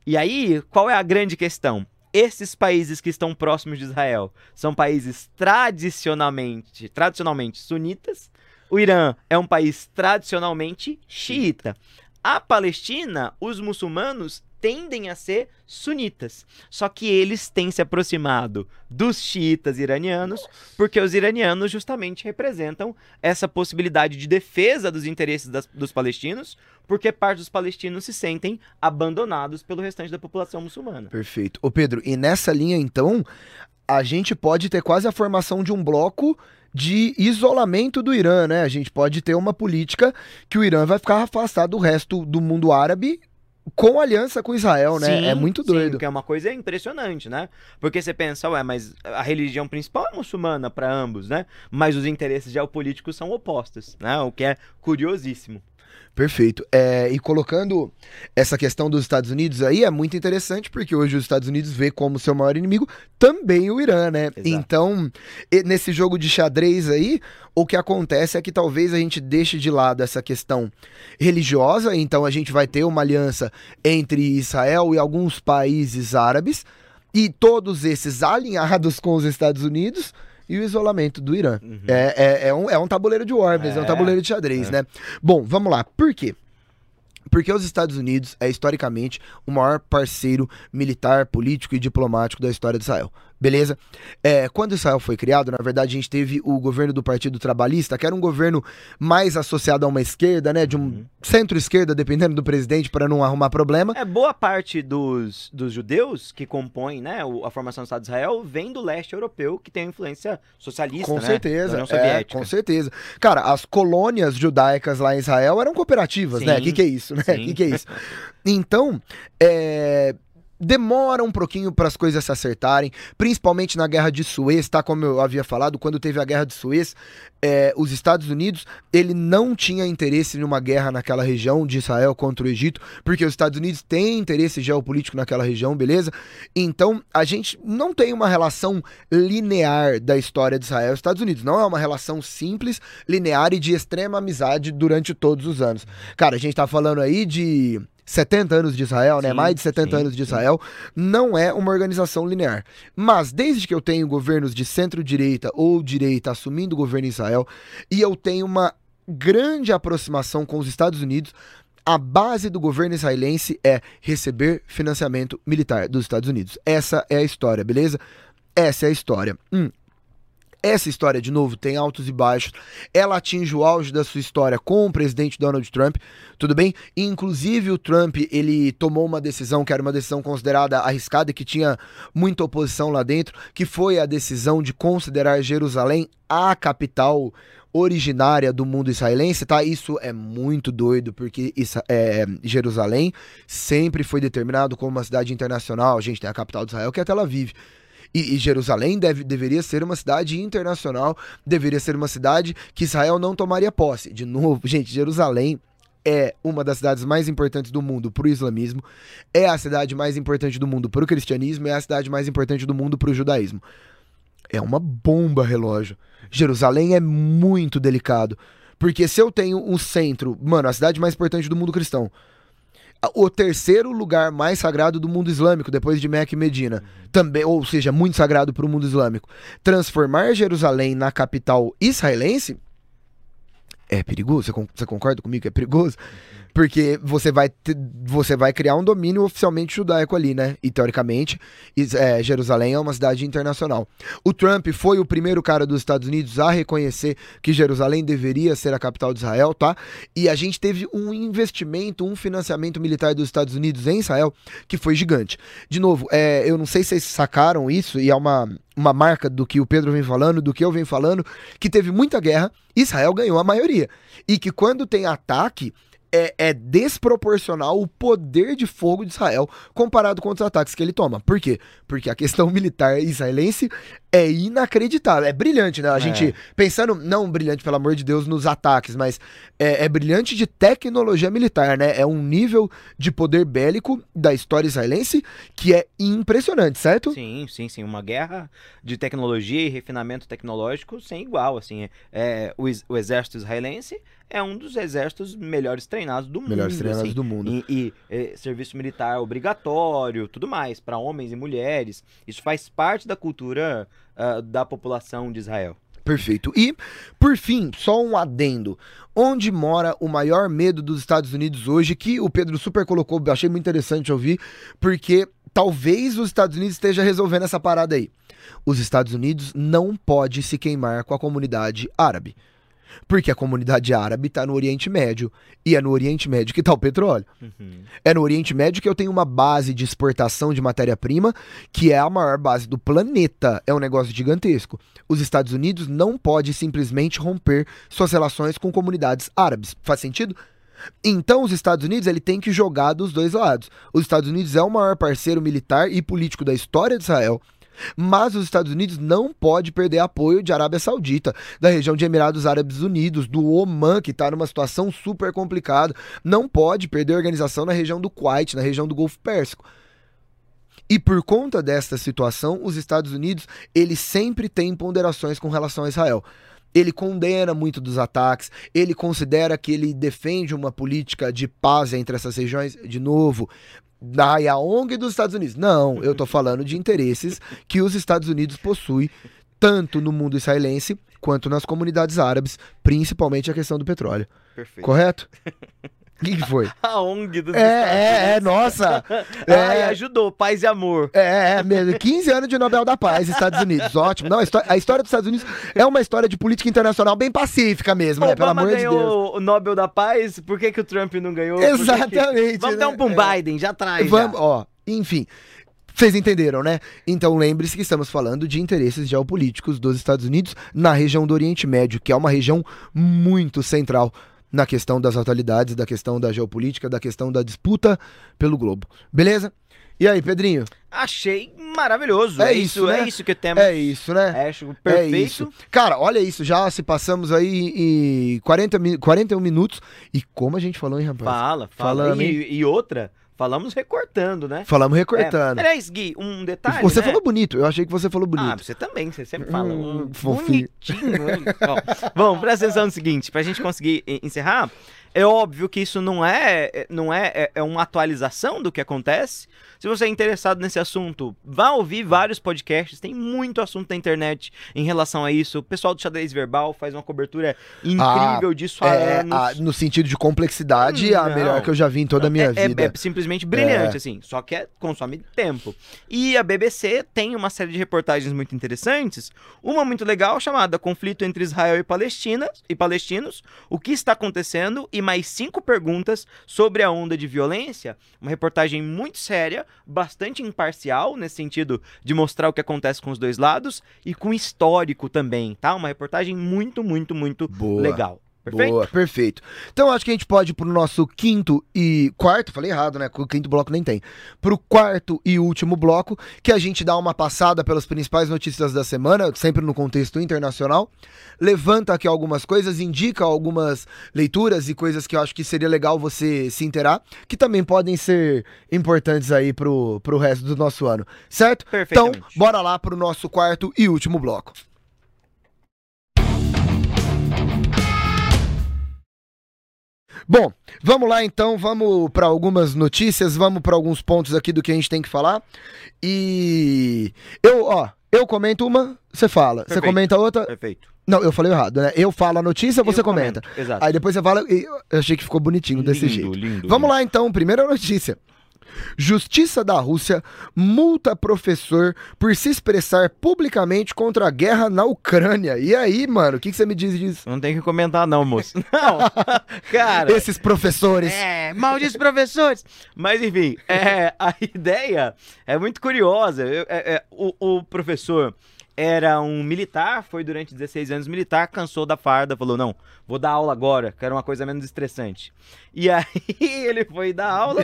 E aí, qual é a grande questão? Esses países que estão próximos de Israel são países tradicionalmente, tradicionalmente sunitas. O Irã é um país tradicionalmente xiita. A Palestina, os muçulmanos tendem a ser sunitas. Só que eles têm se aproximado dos xiitas iranianos, porque os iranianos justamente representam essa possibilidade de defesa dos interesses das, dos palestinos, porque parte dos palestinos se sentem abandonados pelo restante da população muçulmana. Perfeito. Ô Pedro, e nessa linha então, a gente pode ter quase a formação de um bloco de isolamento do Irã, né? A gente pode ter uma política que o Irã vai ficar afastado do resto do mundo árabe com aliança com Israel, né? Sim, é muito doido. Sim, que é uma coisa impressionante, né? Porque você pensa, ué, mas a religião principal é muçulmana para ambos, né? Mas os interesses geopolíticos são opostos, né? O que é curiosíssimo. Perfeito. É, e colocando essa questão dos Estados Unidos aí, é muito interessante, porque hoje os Estados Unidos vê como seu maior inimigo também o Irã, né? Exato. Então, nesse jogo de xadrez aí, o que acontece é que talvez a gente deixe de lado essa questão religiosa, então a gente vai ter uma aliança entre Israel e alguns países árabes, e todos esses alinhados com os Estados Unidos. E o isolamento do Irã. Uhum. É, é, é um, é um tabuleiro de war, mesmo, é um É, tabuleiro de xadrez, é. né? Bom, vamos lá. Por quê? Porque os Estados Unidos é historicamente o maior parceiro militar, político e diplomático da história de Israel. Beleza? É, quando Israel foi criado, na verdade, a gente teve o governo do Partido Trabalhista, que era um governo mais associado a uma esquerda, né? De um Uhum. centro-esquerda, dependendo do presidente, para não arrumar problema. É, boa parte dos, dos judeus que compõem né, o- a formação do Estado de Israel vem do leste europeu, que tem influência socialista, Com né? certeza, Da União é, Soviética. com certeza. Cara, as colônias judaicas lá em Israel eram cooperativas, né? O Sim, que, que é isso, né? O que, que é isso? Então, é, demora um pouquinho para as coisas se acertarem, principalmente na Guerra de Suez, tá? Como eu havia falado, quando teve a Guerra de Suez, é, os Estados Unidos, ele não tinha interesse em uma guerra naquela região de Israel contra o Egito, porque os Estados Unidos têm interesse geopolítico naquela região, beleza? Então, a gente não tem uma relação linear da história de Israel e Estados Unidos. Não é uma relação simples, linear e de extrema amizade durante todos os anos. Cara, a gente tá falando aí de 70 anos de Israel, né? Sim, Mais de 70 sim, anos de sim. Israel. Não é uma organização linear. Mas desde que eu tenho governos de centro-direita ou direita assumindo o governo em Israel, e eu tenho uma grande aproximação com os Estados Unidos, a base do governo israelense é receber financiamento militar dos Estados Unidos. Essa é a história, beleza? Essa é a história. Hum. Essa história, de novo, tem altos e baixos. Ela atinge o auge da sua história com o presidente Donald Trump, tudo bem? Inclusive, o Trump, ele tomou uma decisão que era uma decisão considerada arriscada e que tinha muita oposição lá dentro, que foi a decisão de considerar Jerusalém a capital originária do mundo israelense, tá? Isso é muito doido, porque Isa- é, Jerusalém sempre foi determinado como uma cidade internacional. A gente tem a capital de Israel, que é Tel Aviv. E, e Jerusalém deve, deveria ser uma cidade internacional, deveria ser uma cidade que Israel não tomaria posse. De novo, gente, Jerusalém é uma das cidades mais importantes do mundo para o islamismo, é a cidade mais importante do mundo para o cristianismo, é a cidade mais importante do mundo para o judaísmo. É uma bomba relógio. Jerusalém é muito delicado. Porque se eu tenho um centro, mano, a cidade mais importante do mundo cristão, o terceiro lugar mais sagrado do mundo islâmico, depois de Meca e Medina, também, ou seja, muito sagrado para o mundo islâmico, transformar Jerusalém na capital israelense é perigoso. Você, con- você concorda comigo que é perigoso? Porque você vai, você vai criar um domínio oficialmente judaico ali, né? E teoricamente, é, Jerusalém é uma cidade internacional. O Trump foi o primeiro cara dos Estados Unidos a reconhecer que Jerusalém deveria ser a capital de Israel, tá? E a gente teve um investimento, um financiamento militar dos Estados Unidos em Israel que foi gigante. De novo, é, eu não sei se vocês sacaram isso, e é uma, uma marca do que o Pedro vem falando, do que eu venho falando, que teve muita guerra, Israel ganhou a maioria. E que quando tem ataque, é, é desproporcional o poder de fogo de Israel comparado com os ataques que ele toma. Por quê? Porque a questão militar israelense é inacreditável. É brilhante, né? A É. gente, pensando, não brilhante, pelo amor de Deus, nos ataques, mas é, é brilhante de tecnologia militar, né? É um nível de poder bélico da história israelense que é impressionante, certo? Sim, sim, sim. Uma guerra de tecnologia e refinamento tecnológico sem igual. Assim, é, o, o exército israelense é um dos exércitos melhores treinados do Melhores mundo. treinados assim. do mundo. E, e, eh, serviço militar obrigatório, tudo mais, para homens e mulheres. Isso faz parte da cultura ah, da população de Israel. Perfeito. E, por fim, só um adendo. Onde mora o maior medo dos Estados Unidos hoje, que o Pedro super colocou, achei muito interessante ouvir, porque talvez os Estados Unidos esteja resolvendo essa parada aí. Os Estados Unidos não pode se queimar com a comunidade árabe. Porque a comunidade árabe está no Oriente Médio. E é no Oriente Médio que está o petróleo. É no Oriente Médio que eu tenho uma base de exportação de matéria-prima, que é a maior base do planeta. É um negócio gigantesco. Os Estados Unidos não pode simplesmente romper suas relações com comunidades árabes. Faz sentido? Então, os Estados Unidos ele tem que jogar dos dois lados. Os Estados Unidos é o maior parceiro militar e político da história de Israel. Mas os Estados Unidos não pode perder apoio de Arábia Saudita, da região de Emirados Árabes Unidos, do Oman, que está numa situação super complicada. Não pode perder organização na região do Kuwait, na região do Golfo Pérsico. E por conta desta situação, os Estados Unidos, ele sempre tem ponderações com relação a Israel. Ele condena muito dos ataques, ele considera que ele defende uma política de paz entre essas regiões, de novo, da ONG dos Estados Unidos. Não, eu tô falando de interesses que os Estados Unidos possuem tanto no mundo israelense quanto nas comunidades árabes, principalmente a questão do petróleo. Perfeito. Correto? O que, que foi? A ONG dos É, é, é, nossa. Ai, É, ajudou, paz e amor. é, é mesmo. 15 anos de Nobel da Paz, Estados Unidos. Ótimo. Não, a histó- a história dos Estados Unidos é uma história de política internacional bem pacífica mesmo, né? Pelo amor de Deus. ganhou o Nobel da Paz, por que, que o Trump não ganhou? Por que Exatamente. Vamos né? dar um um É. Biden, já traz. Vamos, já. ó, enfim. Vocês entenderam, né? Então lembre-se que estamos falando de interesses geopolíticos dos Estados Unidos na região do Oriente Médio, que é uma região muito central na questão das atualidades, da questão da geopolítica, da questão da disputa pelo globo. Beleza? E aí, Pedrinho? Achei maravilhoso. É É, isso, isso, né? é isso que temos. É isso, né? É, acho perfeito. É isso. Cara, olha isso, já se passamos aí em 40, mi- 41 minutos. E como a gente falou, hein, rapaz? Fala, fala. Falamos, e, e outra, falamos recortando, né? Falamos recortando. É, aliás, Gui, um detalhe. você né? falou bonito, eu achei que você falou Ah, bonito. você também, você sempre fala. Hum, um fofinho. bonitinho. Bom, Bom, presta atenção no seguinte, pra gente conseguir encerrar, é óbvio que isso não é, é- não é, é, é uma atualização do que acontece. Se você é interessado nesse assunto, vá ouvir vários podcasts, tem muito assunto na internet em relação a isso. O pessoal do Xadrez Verbal faz uma cobertura incrível disso há É, anos. a- no sentido de complexidade, a Não. melhor que eu já vi em toda a minha é, é- vida. é simplesmente brilhante, É. assim. Só que é- consome tempo. E a BBC tem uma série de reportagens muito interessantes. Uma muito legal chamada Conflito entre Israel e Palestina e palestinos. O que está acontecendo? E mais cinco perguntas sobre a onda de violência. Uma reportagem muito séria, bastante imparcial nesse sentido de mostrar o que acontece com os dois lados e com histórico também, tá? Uma reportagem muito, muito, muito Boa. legal. Perfeito? Boa, perfeito. Então acho que a gente pode ir pro nosso quinto e quarto, falei errado, né? O quinto bloco nem tem. Pro quarto e último bloco, que a gente dá uma passada pelas principais notícias da semana, sempre no contexto internacional. Levanta aqui algumas coisas, indica algumas leituras e coisas que eu acho que seria legal você se inteirar, que também podem ser importantes aí pro, pro resto do nosso ano, certo? Então, bora lá pro nosso quarto e último bloco. Bom, vamos lá então, vamos para algumas notícias, vamos para alguns pontos aqui do que a gente tem que falar. E eu, ó, eu comento uma, você fala. Você comenta outra. Perfeito. Não, eu falei errado, né? Eu falo a notícia, você Eu comenta. comento, Exato. Aí depois você fala, e eu achei que ficou bonitinho desse Lindo, jeito. lindo, Vamos lá então, primeira notícia. Justiça da Rússia multa professor por se expressar publicamente contra a guerra na Ucrânia. E aí, mano, o que, que você me diz disso? Não tem que comentar, não, moço. Não, cara. Esses professores. É, malditos professores. Mas enfim, é, a ideia é muito curiosa. É- é, o, o professor era um militar, foi durante 16 anos militar, cansou da farda, falou: não, vou dar aula agora, quero uma coisa menos estressante. E aí ele foi dar aula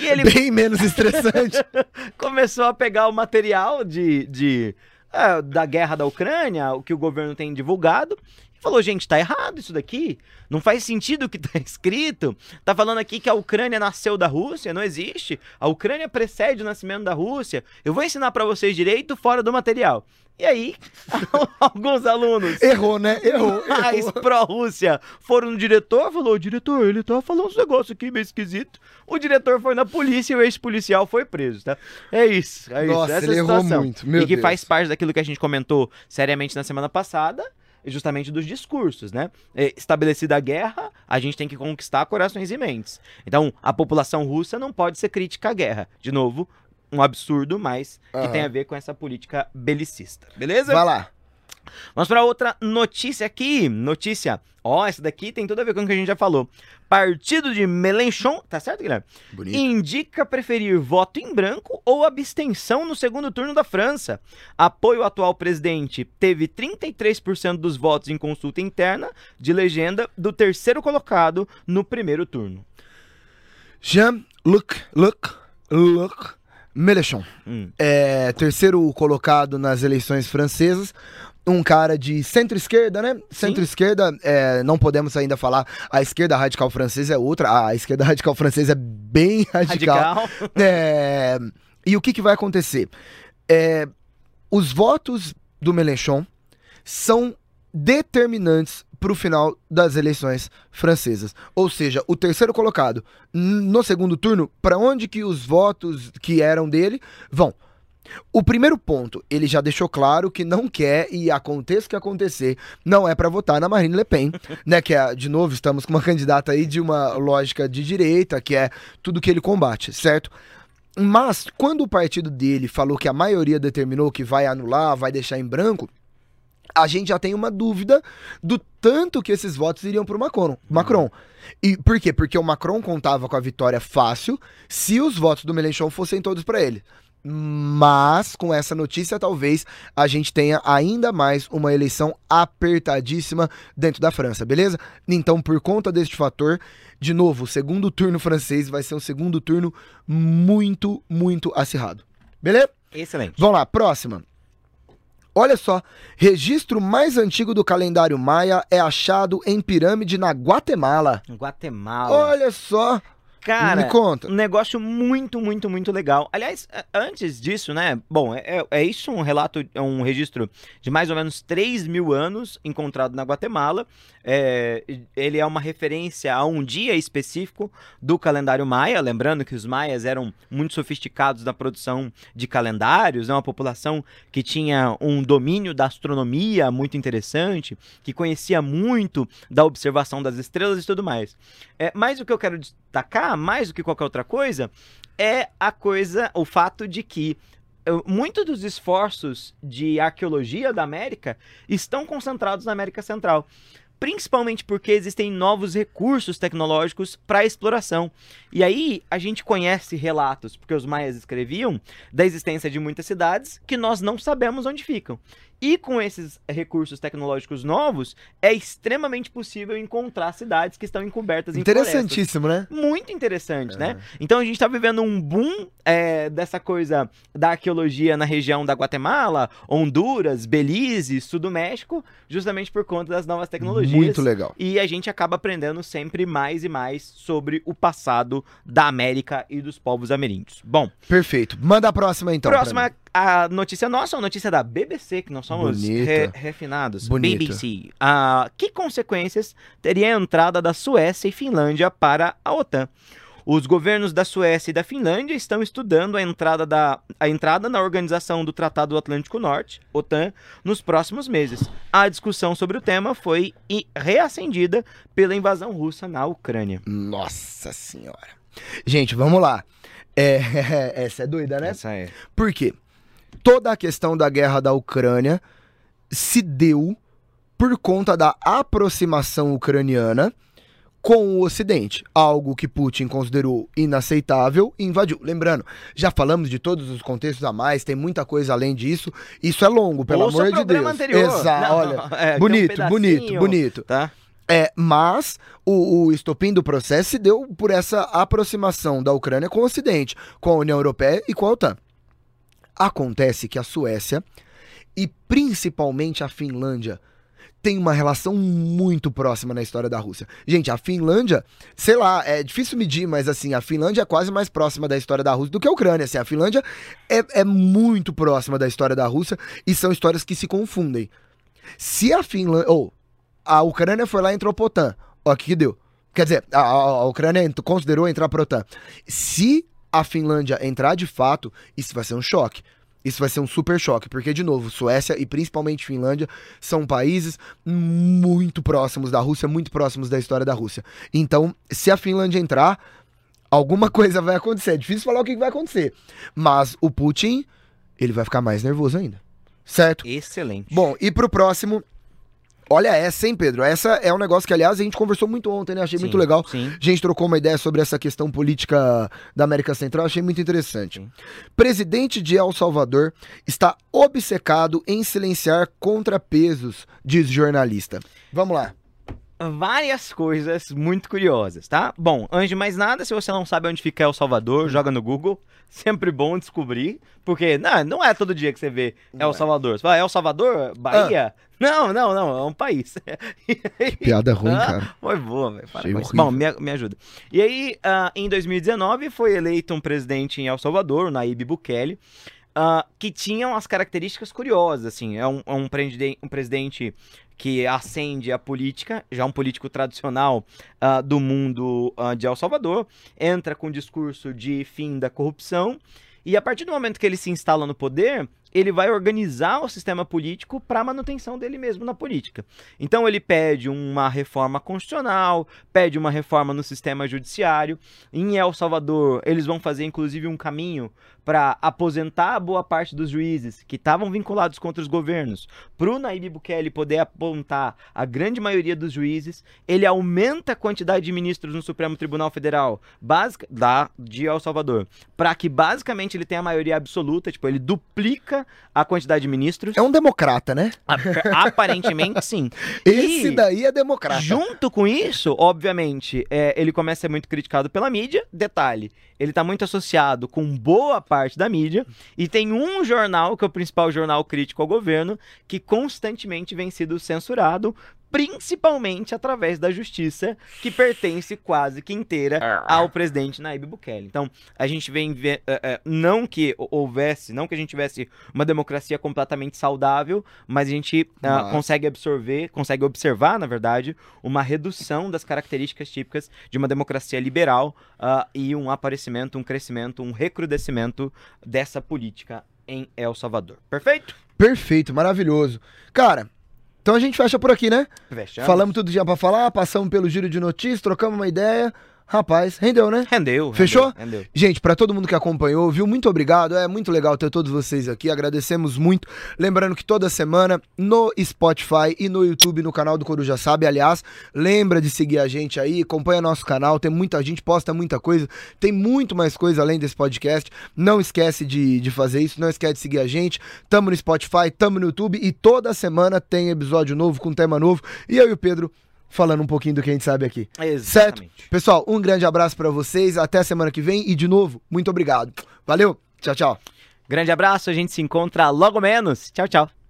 e ele Bem menos estressante. começou a pegar o material de, de é, da guerra da Ucrânia, o que o governo tem divulgado, e falou, gente, tá errado isso daqui. Não faz sentido o que tá escrito. Tá falando aqui que a Ucrânia nasceu da Rússia, não existe. A Ucrânia precede o nascimento da Rússia. Eu vou ensinar pra vocês direito fora do material. E aí, alguns alunos Errou, né? Errou. mais pró-Rússia foram no diretor, falou, diretor, ele tá falando uns negócios aqui meio esquisito. O diretor foi na polícia e o ex-policial foi preso, tá? É isso, é isso. Nossa, essa ele a errou situação. muito, meu e que Deus. faz parte daquilo que a gente comentou seriamente na semana passada, justamente dos discursos, né? É, Estabelecida a guerra, a gente tem que conquistar corações e mentes. Então, a população russa não pode ser crítica à guerra. De novo, um absurdo, mas que tem a ver com essa política belicista. Beleza? Vai lá. Vamos para outra notícia aqui. Notícia. Ó, essa daqui tem tudo a ver com o que a gente já falou. Partido de Melenchon, tá certo, Guilherme? Bonito. Indica preferir voto em branco ou abstenção no segundo turno da França. Apoio ao atual presidente teve 33% dos votos em consulta interna de legenda do terceiro colocado no primeiro turno. Jean-Luc Luc, Luc Mélenchon. Hum. É, terceiro colocado nas eleições francesas. Um cara de centro-esquerda, né? Centro-esquerda, é, não podemos ainda falar. A esquerda radical francesa é outra. A esquerda radical francesa é bem radical. Radical. É, e o que, que vai acontecer? É, os votos do Mélenchon são determinantes para o final das eleições francesas. Ou seja, o terceiro colocado no segundo turno, para onde que os votos que eram dele vão? O primeiro ponto, ele já deixou claro que não quer, e aconteça o que acontecer, não é para votar na Marine Le Pen, né? Que é, de novo, estamos com uma candidata aí de uma lógica de direita, que é tudo que ele combate, certo? Mas, quando o partido dele falou que a maioria determinou que vai anular, vai deixar em branco, a gente já tem uma dúvida do tanto que esses votos iriam pro Macron. Macron. E por quê? Porque o Macron contava com a vitória fácil se os votos do Mélenchon fossem todos para ele. Mas com essa notícia, talvez a gente tenha ainda mais uma eleição apertadíssima dentro da França, beleza? Então, por conta deste fator, de novo, o segundo turno francês vai ser um segundo turno muito, muito acirrado. Beleza? Excelente. Vamos lá, próxima. Olha só, registro mais antigo do calendário maia é achado em pirâmide na Guatemala. Guatemala. Olha só, Cara, me conta. um negócio muito, muito, muito legal. Aliás, antes disso, né? Bom, é, é- é isso um relato, é um registro de mais ou menos 3 mil anos encontrado na Guatemala. É, ele é uma referência a um dia específico do calendário maia. Lembrando que os maias eram muito sofisticados na produção de calendários, né, uma população que tinha um domínio da astronomia muito interessante, que conhecia muito da observação das estrelas e tudo mais. É, mas o que eu quero destacar, mais do que qualquer outra coisa, é a coisa, o fato de que muitos dos esforços de arqueologia da América estão concentrados na América Central. Principalmente porque existem novos recursos tecnológicos para exploração. E aí a gente conhece relatos, porque os maias escreviam, da existência de muitas cidades que nós não sabemos onde ficam. E com esses recursos tecnológicos novos, é extremamente possível encontrar cidades que estão encobertas em florestas. Interessantíssimo, né? Muito interessante, né? Então a gente está vivendo um boom é, dessa coisa da arqueologia na região da Guatemala, Honduras, Belize, sul do México, justamente por conta das novas tecnologias. Muito legal. E a gente acaba aprendendo sempre mais e mais sobre o passado da América e dos povos ameríndios. Bom, Perfeito. Manda a próxima então. pra próxima. A notícia nossa, é uma notícia da BBC, que nós somos re- refinados. Bonita. BBC. Ah, que consequências teria a entrada da Suécia e Finlândia para a OTAN? Os governos da Suécia e da Finlândia estão estudando a entrada, da, a entrada na Organização do Tratado do Atlântico Norte, OTAN, nos próximos meses. A discussão sobre o tema foi reacendida pela invasão russa na Ucrânia. Nossa senhora. Gente, vamos lá. É, essa é doida, né? Essa é. Por quê? Toda a questão da guerra da Ucrânia se deu por conta da aproximação ucraniana com o Ocidente, algo que Putin considerou inaceitável e invadiu. Lembrando, já falamos de todos os contextos a mais, tem muita coisa além disso. Isso é longo, pelo Ouça amor de Deus. anterior. Exato, Não, olha. é, tem um bonito, bonito, pedacinho, bonito. Tá? É, mas o, o estopim do processo se deu por essa aproximação da Ucrânia com o Ocidente, com a União Europeia e com a OTAN. Acontece que a Suécia e principalmente a Finlândia tem uma relação muito próxima na história da Rússia. Gente, a Finlândia, sei lá, é difícil medir, mas assim, a Finlândia é quase mais próxima da história da Rússia do que a Ucrânia. Assim, a Finlândia é, é muito próxima da história da Rússia e são histórias que se confundem. Se a Finlândia. Ou, a Ucrânia foi lá e entrou pro OTAN. Ó, o que, deu? Quer dizer, a, a- Ucrânia considerou entrar pro OTAN. Se a Finlândia entrar de fato, isso vai ser um choque. Isso vai ser um super choque, porque, de novo, Suécia e principalmente Finlândia são países muito próximos da Rússia, muito próximos da história da Rússia. Então, se a Finlândia entrar, alguma coisa vai acontecer. É difícil falar o que vai acontecer. Mas o Putin, ele vai ficar mais nervoso ainda. Certo? Excelente. Bom, e pro próximo. Olha essa, hein, Pedro? Essa é um negócio que, aliás, a gente conversou muito ontem, né? Achei muito Sim, legal. Sim. A gente trocou uma ideia sobre essa questão política da América Central, achei muito interessante. Sim. Presidente de El Salvador está obcecado em silenciar contrapesos, diz jornalista. Vamos lá. Várias coisas muito curiosas, tá? Bom, antes de mais nada, se você não sabe onde fica El Salvador, joga no Google. Sempre bom descobrir, porque não, não é todo dia que você vê El é. Salvador. Você fala, El Salvador? Bahia? Não, não, não, é um país. Piada ruim, Ah, cara. Foi boa, velho. Bom, me, me ajuda. E aí, ah, em 2019, foi eleito um presidente em El Salvador, o Nayib Bukele, ah, que tinha umas características curiosas, assim. É um, é um, um presidente que ascende a política, já um político tradicional ah, do mundo ah, de El Salvador, entra com o discurso de fim da corrupção, e a partir do momento que ele se instala no poder, ele vai organizar o sistema político para a manutenção dele mesmo na política. Então ele pede uma reforma constitucional, pede uma reforma no sistema judiciário. Em El Salvador, eles vão fazer inclusive um caminho para aposentar boa parte dos juízes que estavam vinculados contra os governos, para o Nayib Bukele poder apontar a grande maioria dos juízes. Ele aumenta a quantidade de ministros no Supremo Tribunal Federal, básica da de El Salvador, para que basicamente ele tenha a maioria absoluta, tipo, ele duplica a quantidade de ministros. É um democrata, né? Ap- Aparentemente sim. Esse E- daí é democrata. Junto com isso, obviamente, é, ele começa a ser muito criticado pela mídia. Detalhe, ele tá muito associado com boa parte da mídia. E tem um jornal, que é o principal jornal crítico ao governo, que constantemente vem sido censurado, principalmente através da justiça, que pertence quase que inteira ao presidente Nayib Bukele. Então, a gente vem ver, é, é, não que houvesse, não que a gente tivesse uma democracia completamente saudável, mas a gente Mas- consegue absorver, consegue observar, na verdade, uma redução das características típicas de uma democracia liberal ah, e um aparecimento, um crescimento, um recrudescimento dessa política em El Salvador. Perfeito? Perfeito, maravilhoso. Cara, então a gente fecha por aqui, né? Fechamos. Falamos tudo tinha pra falar, passamos pelo giro de notícias, trocamos uma ideia. Rapaz, rendeu, né? Rendeu. Fechou? Rendeu. rendeu. Gente, pra todo mundo que acompanhou, viu? Muito obrigado. É muito legal ter todos vocês aqui. Agradecemos muito. Lembrando que toda semana no Spotify e no YouTube, no canal do Coruja Sabe. Aliás, lembra de seguir a gente aí, acompanha nosso canal. Tem muita gente, posta muita coisa. Tem muito mais coisa além desse podcast. Não esquece de, de fazer isso. Não esquece de seguir a gente. Tamo no Spotify, tamo no YouTube e toda semana tem episódio novo com tema novo. E eu e o Pedro falando um pouquinho do que a gente sabe aqui. Certo? Exatamente. Pessoal, um grande abraço pra vocês. Até a semana que vem. E de novo, muito obrigado. Valeu. Tchau, tchau. Grande abraço, a gente se encontra logo menos. Tchau, tchau.